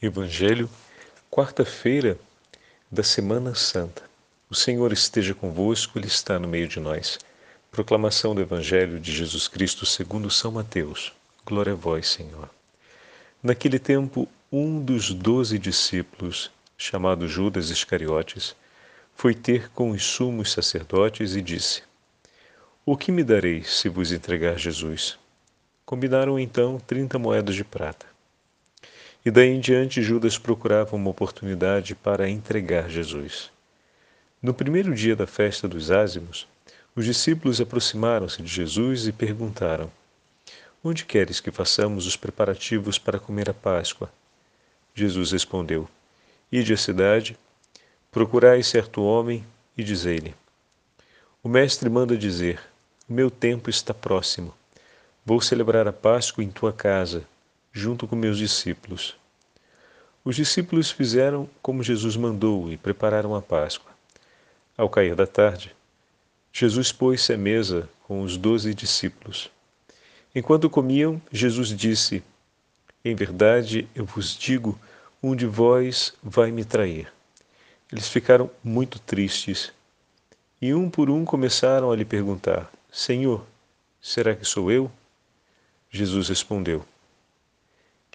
Evangelho, quarta-feira da Semana Santa. O Senhor esteja convosco, Ele está no meio de nós. Proclamação do Evangelho de Jesus Cristo segundo São Mateus. Glória a vós, Senhor. Naquele tempo, um dos doze discípulos, chamado Judas Iscariotes, foi ter com os sumos sacerdotes e disse: O que me dareis se vos entregar Jesus? Combinaram então trinta moedas de prata. E daí em diante Judas procurava uma oportunidade para entregar Jesus. No primeiro dia da festa dos ázimos, os discípulos aproximaram-se de Jesus e perguntaram: Onde queres que façamos os preparativos para comer a Páscoa? Jesus respondeu: Ide à cidade, procurai certo homem e dizei-lhe: O mestre manda dizer: O meu tempo está próximo. Vou celebrar a Páscoa em tua casa junto com meus discípulos. Os discípulos fizeram como Jesus mandou e prepararam a Páscoa. Ao cair da tarde, Jesus pôs-se à mesa com os doze discípulos. Enquanto comiam, Jesus disse: Em verdade, eu vos digo, um de vós vai me trair. Eles ficaram muito tristes e um por um começaram a lhe perguntar: Senhor, será que sou eu? Jesus respondeu: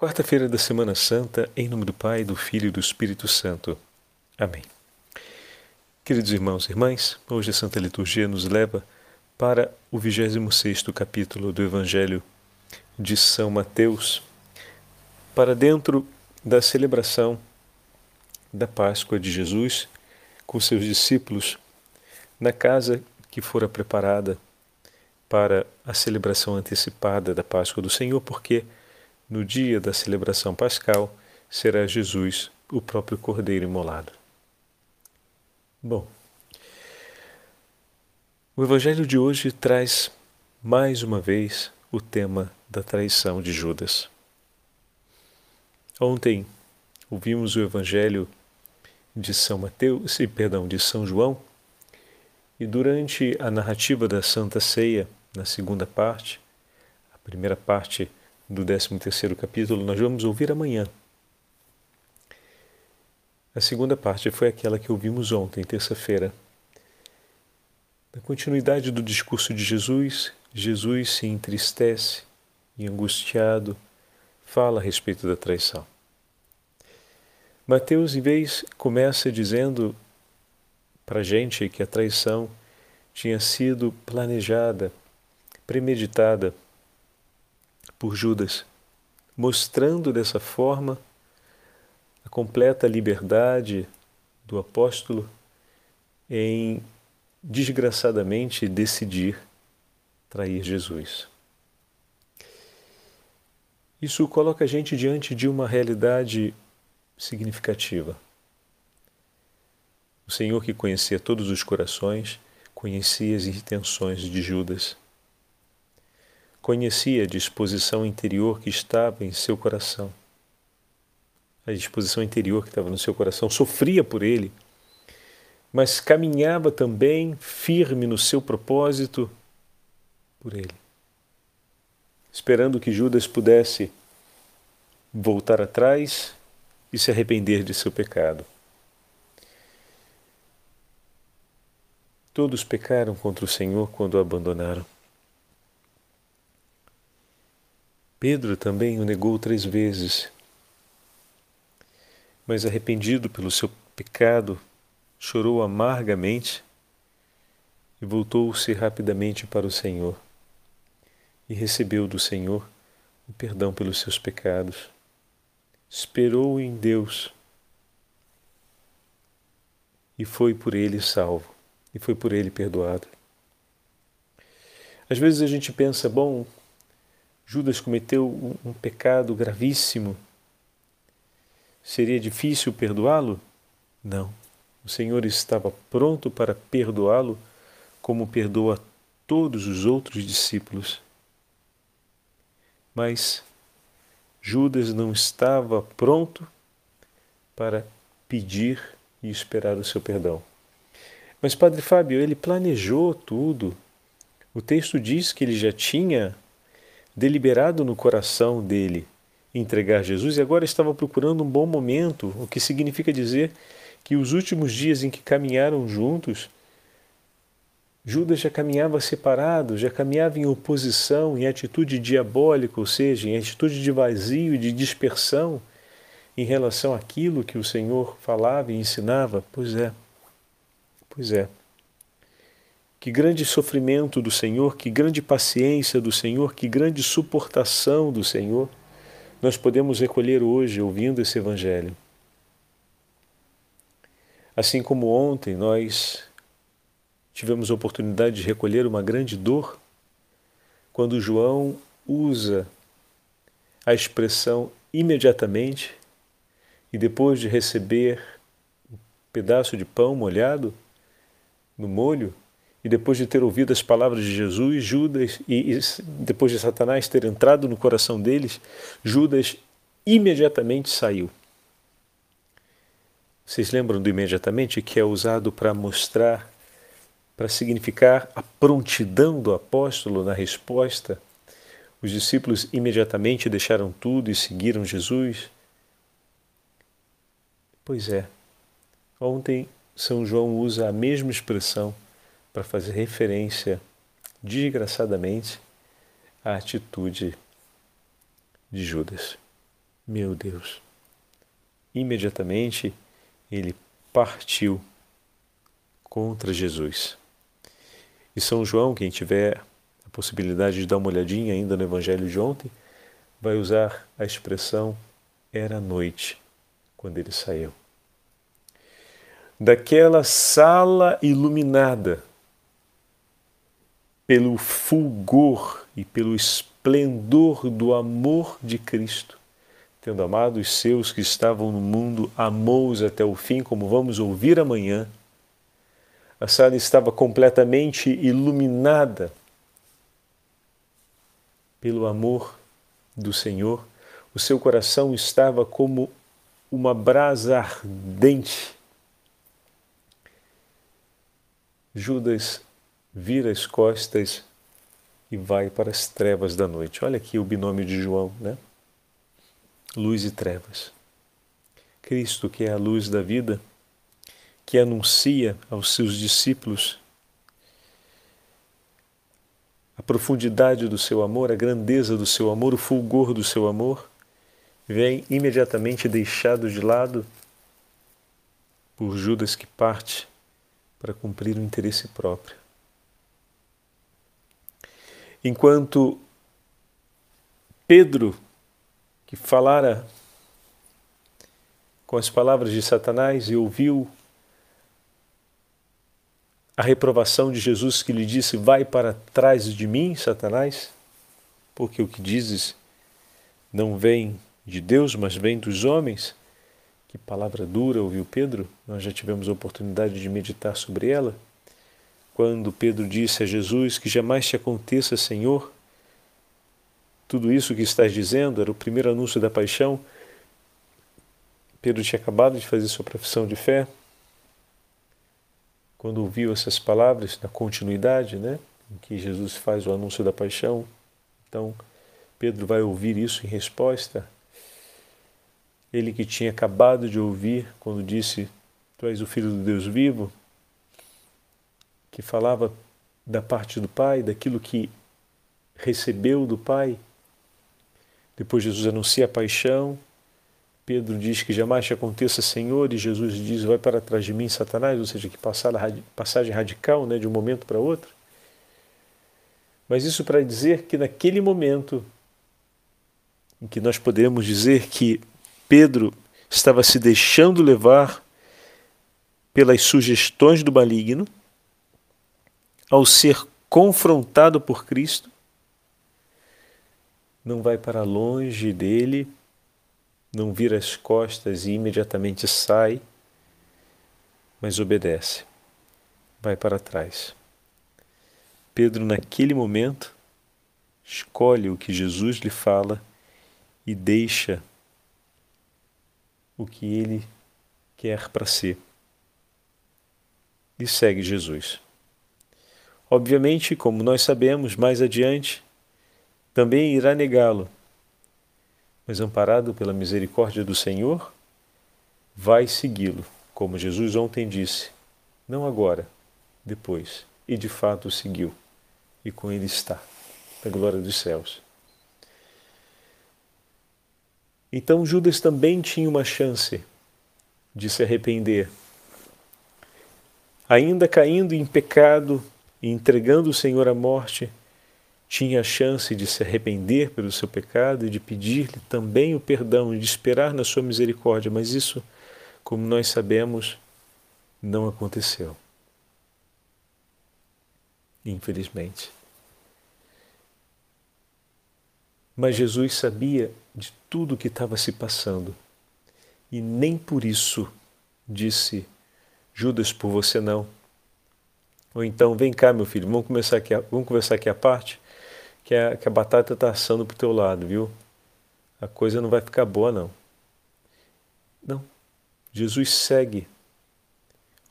Quarta-feira da Semana Santa, em nome do Pai, do Filho e do Espírito Santo. Amém. Queridos irmãos e irmãs, hoje a Santa Liturgia nos leva para o 26 capítulo do Evangelho de São Mateus, para dentro da celebração da Páscoa de Jesus com seus discípulos na casa que fora preparada para a celebração antecipada da Páscoa do Senhor, porque no dia da celebração pascal será Jesus, o próprio Cordeiro imolado. Bom, o Evangelho de hoje traz mais uma vez o tema da traição de Judas. Ontem ouvimos o Evangelho de São Mateus, perdão, de São João, e durante a narrativa da Santa Ceia, na segunda parte, a primeira parte do 13º capítulo, nós vamos ouvir amanhã. A segunda parte foi aquela que ouvimos ontem, terça-feira. Na continuidade do discurso de Jesus, Jesus se entristece e, angustiado, fala a respeito da traição. Mateus, em vez, começa dizendo para a gente que a traição tinha sido planejada, premeditada por Judas, mostrando dessa forma a completa liberdade do apóstolo em desgraçadamente decidir trair Jesus. Isso coloca a gente diante de uma realidade significativa. O Senhor, que conhecia todos os corações, conhecia as intenções de Judas Conhecia a disposição interior que estava em seu coração. A disposição interior que estava no seu coração sofria por ele, mas caminhava também firme no seu propósito por ele, esperando que Judas pudesse voltar atrás e se arrepender de seu pecado. Todos pecaram contra o Senhor quando o abandonaram. Pedro também o negou três vezes. Mas arrependido pelo seu pecado, chorou amargamente e voltou-se rapidamente para o Senhor e recebeu do Senhor o perdão pelos seus pecados. Esperou em Deus e foi por ele salvo e foi por ele perdoado. Às vezes a gente pensa, bom, Judas cometeu um, um pecado gravíssimo seria difícil perdoá-lo? Não. O Senhor estava pronto para perdoá-lo, como perdoa todos os outros discípulos. Mas Judas não estava pronto para pedir e esperar o seu perdão. Mas, Padre Fábio, ele planejou tudo. O texto diz que ele já tinha deliberado no coração dele entregar Jesus e agora estava procurando um bom momento, o que significa dizer que os últimos dias em que caminharam juntos, Judas já caminhava separado, já caminhava em oposição, em atitude diabólica, ou seja, em atitude de vazio de dispersão em relação àquilo que o Senhor falava e ensinava? Pois é, pois é. Que grande sofrimento do Senhor, que grande paciência do Senhor, que grande suportação do Senhor nós podemos recolher hoje ouvindo esse Evangelho. Assim como ontem nós tivemos a oportunidade de recolher uma grande dor, quando João usa a expressão imediatamente e depois de receber um pedaço de pão molhado no molho, e depois de ter ouvido as palavras de Jesus, Judas, e, e depois de Satanás ter entrado no coração deles, Judas imediatamente saiu. Vocês lembram do imediatamente que é usado para mostrar, para significar a prontidão do apóstolo na resposta? Os discípulos imediatamente deixaram tudo e seguiram Jesus? Pois é. Ontem São João usa a mesma expressão para fazer referência, desgraçadamente, à atitude de Judas. Meu Deus! Imediatamente ele partiu contra Jesus. E São João, quem tiver a possibilidade de dar uma olhadinha ainda no Evangelho de ontem, vai usar a expressão era noite quando ele saiu. Daquela sala iluminada pelo fulgor e pelo esplendor do amor de Cristo. Tendo amado os seus que estavam no mundo, amou-os até o fim, como vamos ouvir amanhã. A sala estava completamente iluminada pelo amor do Senhor. O seu coração estava como uma brasa ardente. Judas vira as costas e vai para as trevas da noite. Olha aqui o binômio de João, né? Luz e trevas. Cristo, que é a luz da vida, que anuncia aos seus discípulos a profundidade do seu amor, a grandeza do seu amor, o fulgor do seu amor, vem imediatamente deixado de lado por Judas que parte para cumprir o interesse próprio enquanto Pedro, que falara com as palavras de Satanás e ouviu a reprovação de Jesus que lhe disse: Vai para trás de mim, Satanás, porque o que dizes não vem de Deus, mas vem dos homens. Que palavra dura ouviu Pedro, nós já tivemos a oportunidade de meditar sobre ela quando Pedro disse a Jesus que jamais te aconteça, Senhor, tudo isso que estás dizendo era o primeiro anúncio da paixão. Pedro tinha acabado de fazer sua profissão de fé. Quando ouviu essas palavras, na continuidade, né, em que Jesus faz o anúncio da paixão, então Pedro vai ouvir isso em resposta. Ele que tinha acabado de ouvir quando disse: Tu és o filho do Deus vivo, que falava da parte do Pai, daquilo que recebeu do Pai. Depois Jesus anuncia a paixão. Pedro diz que jamais te aconteça, Senhor, e Jesus diz: Vai para trás de mim, Satanás, ou seja, que passagem radical né, de um momento para outro. Mas isso para dizer que naquele momento em que nós podemos dizer que Pedro estava se deixando levar pelas sugestões do maligno, ao ser confrontado por Cristo, não vai para longe dele não vira as costas e imediatamente sai, mas obedece, vai para trás. Pedro, naquele momento, escolhe o que Jesus lhe fala e deixa o que ele quer para si. E segue Jesus. Obviamente, como nós sabemos, mais adiante, também irá negá-lo. Mas amparado pela misericórdia do Senhor, vai segui-lo, como Jesus ontem disse, não agora, depois. E de fato o seguiu, e com ele está, na glória dos céus. Então Judas também tinha uma chance de se arrepender. Ainda caindo em pecado e entregando o Senhor à morte, tinha a chance de se arrepender pelo seu pecado e de pedir-lhe também o perdão e de esperar na sua misericórdia, mas isso, como nós sabemos, não aconteceu. Infelizmente. Mas Jesus sabia de tudo o que estava se passando e nem por isso disse: Judas, por você não. Ou então, vem cá, meu filho, vamos começar aqui, vamos conversar aqui a parte, que a, que a batata está assando para o teu lado, viu? A coisa não vai ficar boa, não. Não. Jesus segue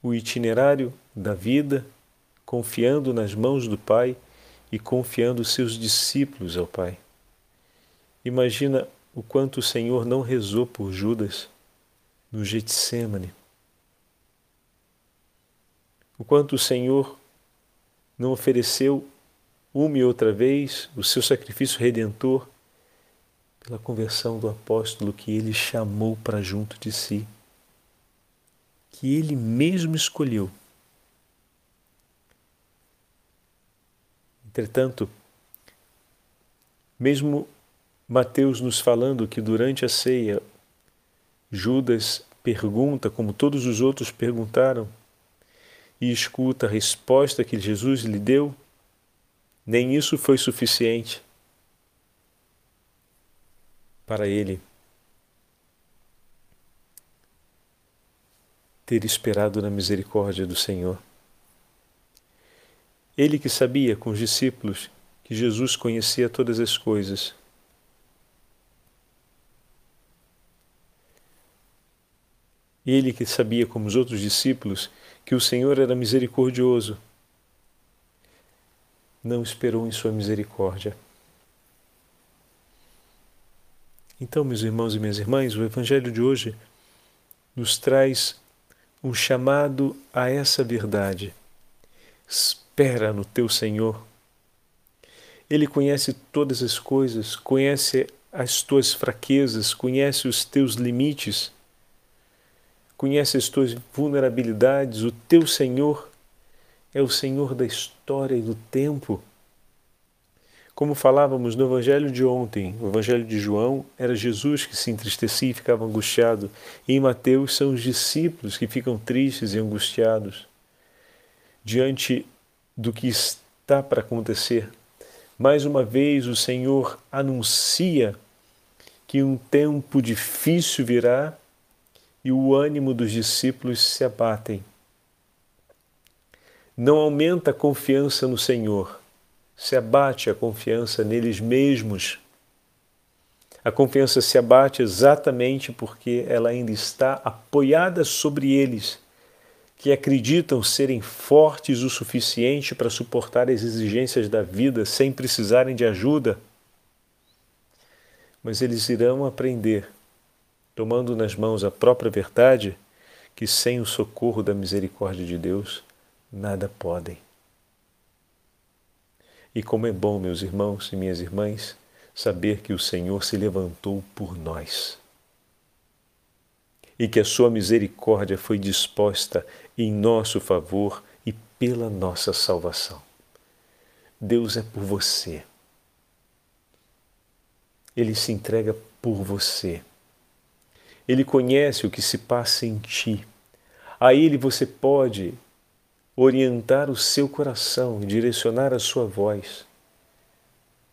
o itinerário da vida, confiando nas mãos do Pai e confiando seus discípulos ao Pai. Imagina o quanto o Senhor não rezou por Judas no Getsemane. O quanto o Senhor não ofereceu uma e outra vez o seu sacrifício redentor pela conversão do apóstolo que ele chamou para junto de si, que ele mesmo escolheu. Entretanto, mesmo Mateus nos falando que durante a ceia Judas pergunta, como todos os outros perguntaram, e escuta a resposta que Jesus lhe deu, nem isso foi suficiente para ele ter esperado na misericórdia do Senhor. Ele que sabia com os discípulos que Jesus conhecia todas as coisas, Ele que sabia, como os outros discípulos, que o Senhor era misericordioso, não esperou em sua misericórdia. Então, meus irmãos e minhas irmãs, o Evangelho de hoje nos traz um chamado a essa verdade. Espera no teu Senhor. Ele conhece todas as coisas, conhece as tuas fraquezas, conhece os teus limites conhece as tuas vulnerabilidades, o teu Senhor é o Senhor da história e do tempo. Como falávamos no Evangelho de ontem, o Evangelho de João, era Jesus que se entristecia e ficava angustiado, e em Mateus são os discípulos que ficam tristes e angustiados diante do que está para acontecer. Mais uma vez, o Senhor anuncia que um tempo difícil virá e o ânimo dos discípulos se abatem. Não aumenta a confiança no Senhor, se abate a confiança neles mesmos. A confiança se abate exatamente porque ela ainda está apoiada sobre eles, que acreditam serem fortes o suficiente para suportar as exigências da vida sem precisarem de ajuda. Mas eles irão aprender tomando nas mãos a própria verdade, que sem o socorro da misericórdia de Deus nada podem. E como é bom, meus irmãos e minhas irmãs, saber que o Senhor se levantou por nós e que a sua misericórdia foi disposta em nosso favor e pela nossa salvação. Deus é por você. Ele se entrega por você. Ele conhece o que se passa em ti. A Ele você pode orientar o seu coração, direcionar a sua voz.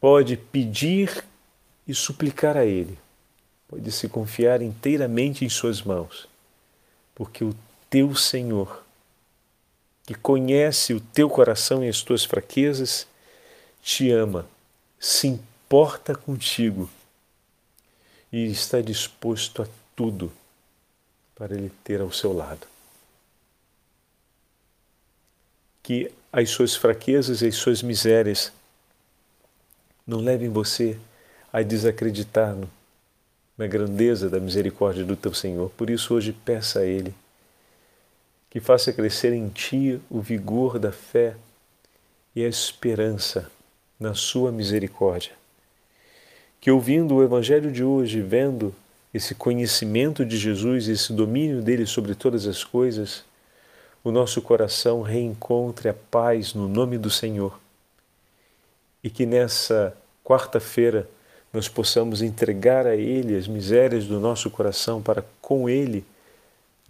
Pode pedir e suplicar a Ele. pode se confiar inteiramente em Suas mãos, porque o teu Senhor, que conhece o teu coração e as tuas fraquezas, te ama, se importa contigo e está disposto a tudo para Ele ter ao seu lado. Que as suas fraquezas e as suas misérias não levem você a desacreditar na grandeza da misericórdia do teu Senhor. Por isso, hoje, peça a Ele que faça crescer em ti o vigor da fé e a esperança na Sua misericórdia. Que ouvindo o Evangelho de hoje, vendo esse conhecimento de Jesus, esse domínio dele sobre todas as coisas, o nosso coração reencontre a paz no nome do Senhor. E que nessa quarta-feira nós possamos entregar a Ele as misérias do nosso coração para com Ele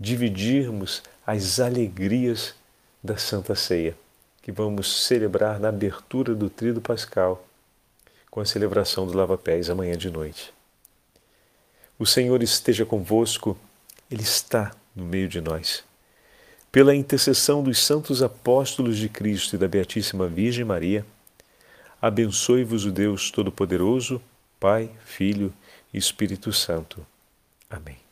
dividirmos as alegrias da Santa Ceia, que vamos celebrar na abertura do Tríduo Pascal, com a celebração do lava-pés amanhã de noite. O Senhor esteja convosco, Ele está no meio de nós. Pela intercessão dos santos apóstolos de Cristo e da Beatíssima Virgem Maria, abençoe-vos o Deus Todo-Poderoso, Pai, Filho e Espírito Santo. Amém.